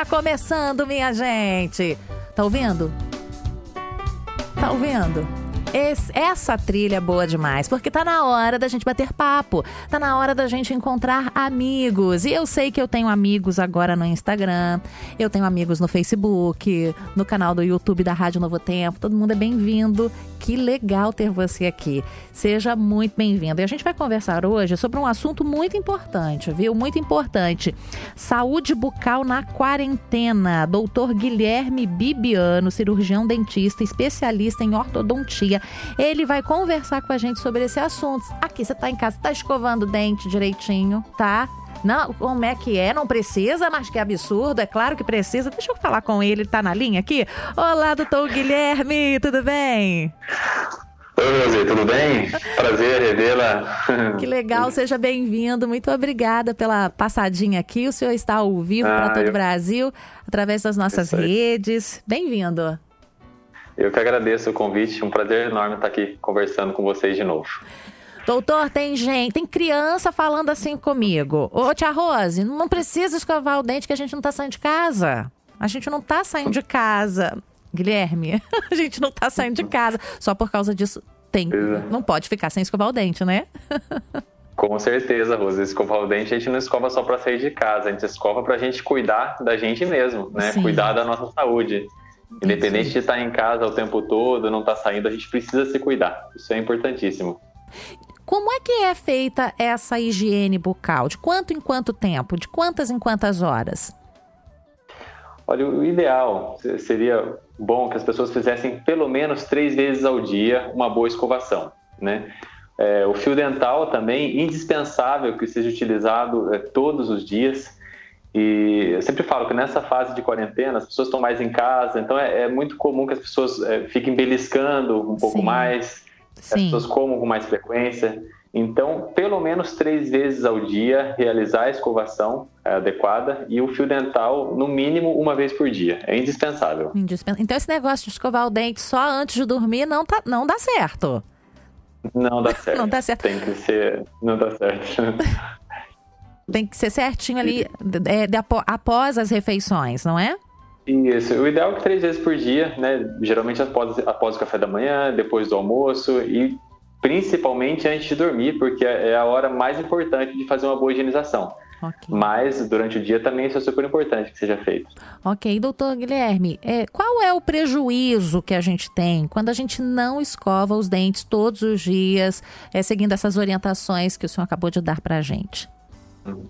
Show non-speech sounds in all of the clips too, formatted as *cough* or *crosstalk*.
Está começando, minha gente. Tá ouvindo? Tá ouvindo? Esse, essa trilha é boa demais, porque tá na hora da gente bater papo, tá na hora da gente encontrar amigos. E eu sei que eu tenho amigos agora no Instagram, eu tenho amigos no Facebook, no canal do YouTube da Rádio Novo Tempo. Todo mundo é bem-vindo. Que legal ter você aqui. Seja muito bem-vindo. E a gente vai conversar hoje sobre um assunto muito importante, viu? Muito importante. Saúde bucal na quarentena. Doutor Guilherme Bibiano, cirurgião dentista, especialista em ortodontia. Ele vai conversar com a gente sobre esse assunto. Aqui, você tá em casa, tá escovando o dente direitinho, tá? Não, como é que é? Não precisa, mas que absurdo. É claro que precisa. Deixa eu falar com ele, ele tá na linha aqui. Olá, doutor Guilherme, tudo bem? Oi, Rosê, tudo bem? Prazer revê-la. Que legal, seja bem-vindo. Muito obrigada pela passadinha aqui. O senhor está ao vivo ah, para todo eu... o Brasil, através das nossas redes. Bem-vindo. Eu que agradeço o convite, um prazer enorme estar aqui conversando com vocês de novo. Doutor, tem gente, tem criança falando assim comigo. Ô, tia Rose, não precisa escovar o dente que a gente não tá saindo de casa. A gente não tá saindo de casa. Guilherme, *laughs* a gente não tá saindo de casa. Só por causa disso, tem. Não pode ficar sem escovar o dente, né? Com certeza, Rose. Escovar o dente a gente não escova só para sair de casa, a gente escova para a gente cuidar da gente mesmo, né? Sim. Cuidar da nossa saúde. Independente Sim. de estar em casa o tempo todo, não estar tá saindo, a gente precisa se cuidar. Isso é importantíssimo. Como é que é feita essa higiene bucal? De quanto em quanto tempo? De quantas em quantas horas? Olha, o ideal seria bom que as pessoas fizessem pelo menos três vezes ao dia uma boa escovação, né? É, o fio dental também indispensável que seja utilizado é, todos os dias. E eu sempre falo que nessa fase de quarentena as pessoas estão mais em casa, então é, é muito comum que as pessoas é, fiquem beliscando um pouco Sim. mais, Sim. as pessoas comam com mais frequência. Então, pelo menos três vezes ao dia, realizar a escovação é, adequada e o fio dental, no mínimo, uma vez por dia. É indispensável. Então, esse negócio de escovar o dente só antes de dormir não, tá, não dá certo. Não dá *laughs* certo. não dá certo. Tem que ser. Não dá certo. Tem que ser certinho ali é, após as refeições, não é? Isso, o ideal é que três vezes por dia, né? Geralmente após, após o café da manhã, depois do almoço e principalmente antes de dormir, porque é a hora mais importante de fazer uma boa higienização. Okay. Mas durante o dia também isso é super importante que seja feito. Ok, doutor Guilherme, é, qual é o prejuízo que a gente tem quando a gente não escova os dentes todos os dias, é, seguindo essas orientações que o senhor acabou de dar para a gente? Uhum.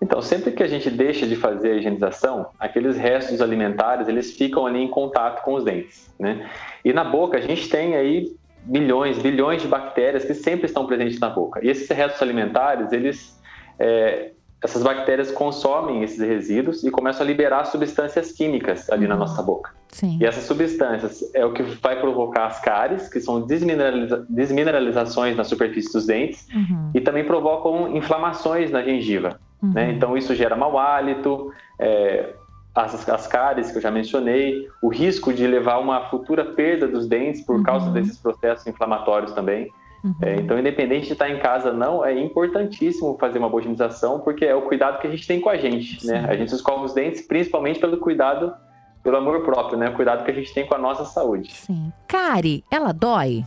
Então, sempre que a gente deixa de fazer a higienização, aqueles restos alimentares, eles ficam ali em contato com os dentes, né? E na boca a gente tem aí milhões, bilhões de bactérias que sempre estão presentes na boca. E esses restos alimentares, eles, é, essas bactérias consomem esses resíduos e começam a liberar substâncias químicas ali uhum. na nossa boca. Sim. E essas substâncias é o que vai provocar as cáries, que são desmineraliza desmineralizações na superfície dos dentes, uhum. e também provocam inflamações na gengiva. Uhum. Né? Então isso gera mau hálito, é, as, as cáries que eu já mencionei, o risco de levar uma futura perda dos dentes por uhum. causa desses processos inflamatórios também. Uhum. É, então, independente de estar em casa não, é importantíssimo fazer uma boa higienização, porque é o cuidado que a gente tem com a gente, né? A gente escova os dentes principalmente pelo cuidado, pelo amor próprio, né? O cuidado que a gente tem com a nossa saúde. Sim. Cárie, ela dói?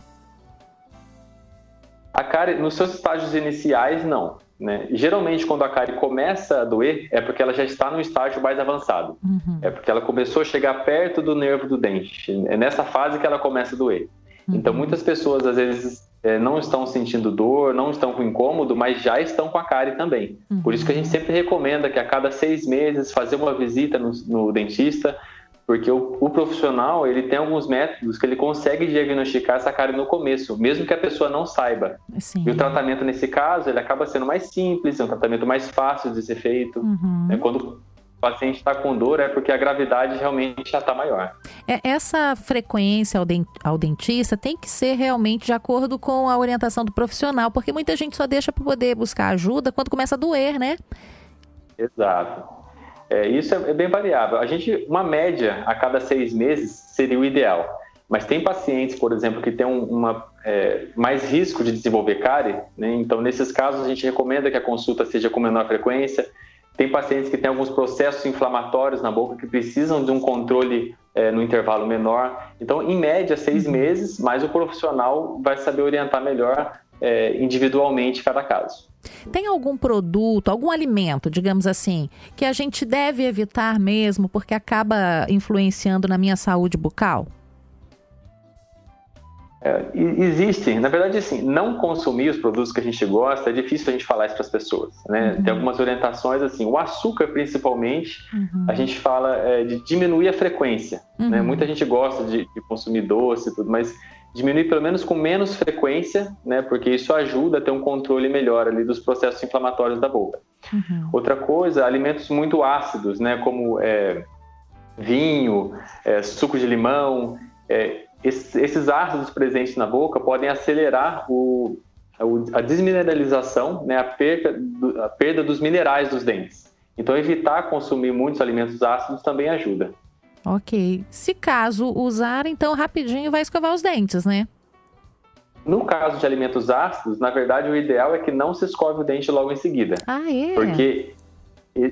A cárie, nos seus estágios iniciais, não. Né? Geralmente, quando a cárie começa a doer, é porque ela já está no estágio mais avançado. Uhum. É porque ela começou a chegar perto do nervo do dente. É nessa fase que ela começa a doer. Uhum. Então, muitas pessoas, às vezes, é, não estão sentindo dor, não estão com incômodo, mas já estão com a cárie também. Uhum. Por isso que a gente sempre recomenda que a cada seis meses fazer uma visita no, no dentista porque o, o, profissional ele tem alguns métodos que ele consegue diagnosticar essa cárie no começo, mesmo que a pessoa não saiba. Sim. E o tratamento nesse caso ele acaba sendo mais simples, é um tratamento mais fácil de ser feito. Uhum. É, quando o paciente está com dor é porque a gravidade realmente já está maior. É, essa frequência ao, ao dentista tem que ser realmente de acordo com a orientação do profissional, porque muita gente só deixa para poder buscar ajuda quando começa a doer, né? Exato. É, isso é, é, bem variável. A gente, uma média a cada seis meses seria o ideal. Mas tem pacientes, por exemplo, que têm um, uma, é, mais risco de desenvolver cárie, né? então nesses casos a gente recomenda que a consulta seja com menor frequência. tem pacientes que têm alguns processos inflamatórios na boca que precisam de um controle é, no intervalo menor. Então, em média, seis uhum. meses, mas o profissional vai saber orientar melhor é, individualmente cada caso. Tem algum produto, algum alimento, digamos assim, que a gente deve evitar mesmo porque acaba influenciando na minha saúde bucal? É, existe, na verdade, assim, não consumir os produtos que a gente gosta é difícil a gente falar isso para as pessoas, né? Uhum. Tem algumas orientações, assim, o açúcar principalmente, uhum. a gente fala é, de diminuir a frequência, né? uhum. né? Muita gente gosta de, de, consumir doce e tudo, mas diminuir pelo menos com menos frequência, né? Porque isso ajuda a ter um controle melhor ali dos processos inflamatórios da boca. Uhum. Outra coisa, alimentos muito ácidos, né? Como é, vinho, é, suco de limão, é, esses ácidos presentes na boca podem acelerar o, a desmineralização, né, a, perda, a perda dos minerais dos dentes. Então, evitar consumir muitos alimentos ácidos também ajuda. Ok. Se caso usar, então rapidinho vai escovar os dentes, né? No caso de alimentos ácidos, na verdade, o ideal é que não se escove o dente logo em seguida. Ah, é? Porque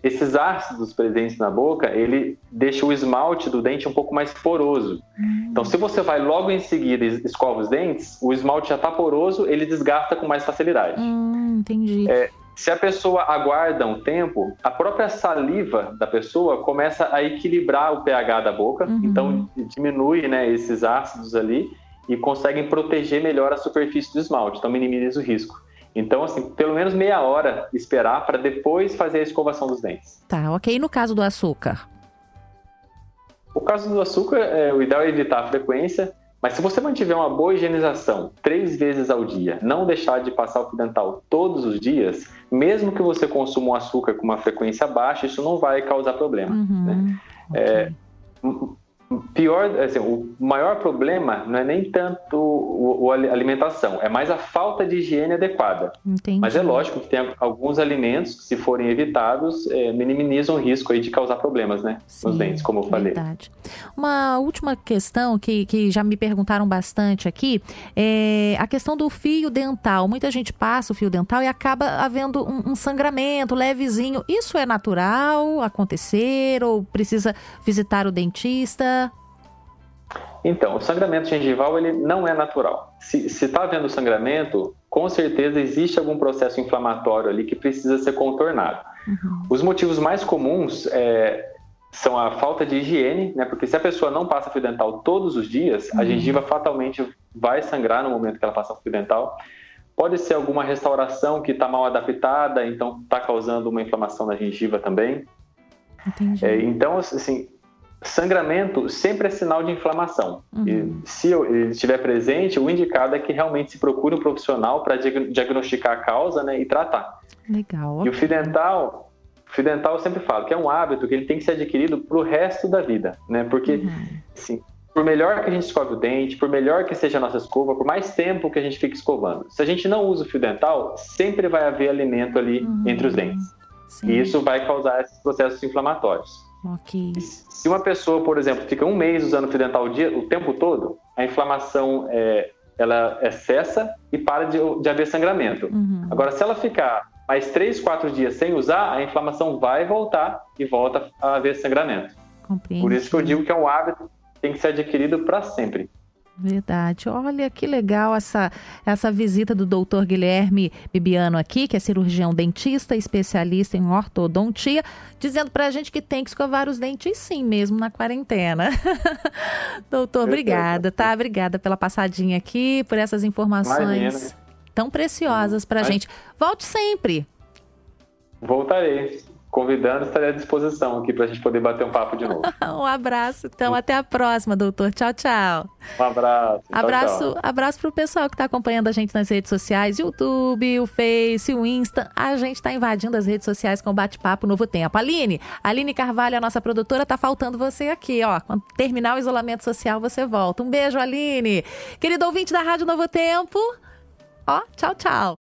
esses ácidos presentes na boca, ele deixa o esmalte do dente um pouco mais poroso. Hum. Então, se você vai logo em seguida e escova os dentes, o esmalte já está poroso, ele desgasta com mais facilidade. Hum, entendi. É, se a pessoa aguarda um tempo, a própria saliva da pessoa começa a equilibrar o pH da boca, uhum. então diminui né, esses ácidos ali e conseguem proteger melhor a superfície do esmalte, então minimiza o risco. Então, assim, pelo menos meia hora esperar para depois fazer a escovação dos dentes. Tá, ok. E no caso do açúcar? O caso do açúcar, é, o ideal é evitar a frequência, mas se você mantiver uma boa higienização três vezes ao dia, não deixar de passar o fio dental todos os dias, mesmo que você consuma o açúcar com uma frequência baixa, isso não vai causar problema. Uhum, né? okay. é, pior, assim, o maior problema não é nem tanto o, a alimentação, é mais a falta de higiene adequada. Entendi. Mas é lógico que tem alguns alimentos que, se forem evitados, é, minimizam o risco aí de causar problemas, né, Sim, nos dentes, como eu falei. Verdade. Uma última questão que, que já me perguntaram bastante aqui é a questão do fio dental. Muita gente passa o fio dental e acaba havendo um, um sangramento levezinho. Isso é natural acontecer ou precisa visitar o dentista? Então, o sangramento gengival ele não é natural. Se está havendo sangramento, com certeza existe algum processo inflamatório ali que precisa ser contornado. Uhum. Os motivos mais comuns é, são a falta de higiene, né? Porque se a pessoa não passa fio dental todos os dias, uhum. a gengiva fatalmente vai sangrar no momento que ela passa fio dental. Pode ser alguma restauração que está mal adaptada, então está causando uma inflamação na gengiva também. É, então, assim, Sangramento sempre é sinal de inflamação. Uhum. E se ele estiver presente, o indicado é que realmente se procure um profissional para diagnosticar a causa né, e tratar. Legal. E o fio dental, o fio dental eu sempre falo que é um hábito que ele tem que ser adquirido para o resto da vida, né? Porque, uhum. assim, por melhor que a gente escove o dente, por melhor que seja a nossa escova, por mais tempo que a gente fique escovando, se a gente não usa o fio dental, sempre vai haver alimento ali uhum. entre os dentes. Sim. E isso vai causar esses processos inflamatórios. Ok. Se uma pessoa, por exemplo, fica um mês usando fio dental o, dia, o tempo todo, a inflamação é, ela é cessa e para de, de haver sangramento. Uhum. Agora, se ela ficar mais três, quatro dias sem usar, a inflamação vai voltar e volta a haver sangramento. Compreendi. Por isso que eu digo que é um hábito que tem que ser adquirido para sempre. Verdade. Olha que legal essa, essa visita do doutor Guilherme Bibiano aqui, que é cirurgião dentista, especialista em ortodontia, dizendo pra gente que tem que escovar os dentes sim, mesmo na quarentena. *laughs* doutor, obrigada, tá? Obrigada pela passadinha aqui, por essas informações Imagina. tão preciosas pra Mas... gente. Volte sempre. Voltarei convidando, estarei à disposição aqui para a gente poder bater um papo de novo. *laughs* um abraço, então até a próxima, doutor. Tchau, tchau. Um abraço. Abraço, tchau, tchau. abraço para o pessoal que está acompanhando a gente nas redes sociais, YouTube, o Face, o Insta. A gente está invadindo as redes sociais com bate-papo Novo Tempo. Aline, Aline Carvalho, a nossa produtora, tá faltando você aqui, ó. Quando terminar o isolamento social, você volta. Um beijo, Aline. Querido ouvinte da Rádio Novo Tempo, ó, tchau, tchau.